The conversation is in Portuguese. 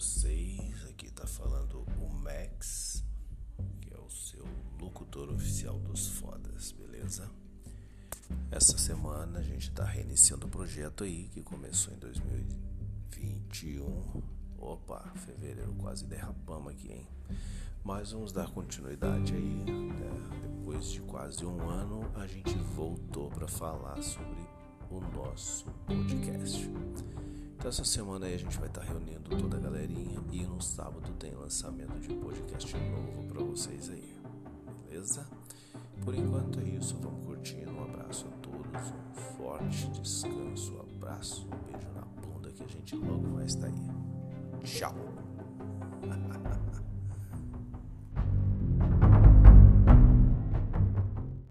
vocês. Aqui tá falando o Max, que é o seu locutor oficial dos fodas, beleza? Essa semana a gente tá reiniciando o projeto aí que começou em 2021. Opa, fevereiro quase derrapamos aqui, hein? Mas vamos dar continuidade aí. Né? Depois de quase um ano, a gente voltou para falar sobre o nosso podcast. Então essa semana aí a gente vai estar tá reunindo toda a galerinha e no sábado tem lançamento de podcast novo para vocês aí. Beleza? Por enquanto é isso, vamos curtindo. Um abraço a todos, um forte descanso, um abraço, um beijo na bunda que a gente logo vai estar aí. Tchau!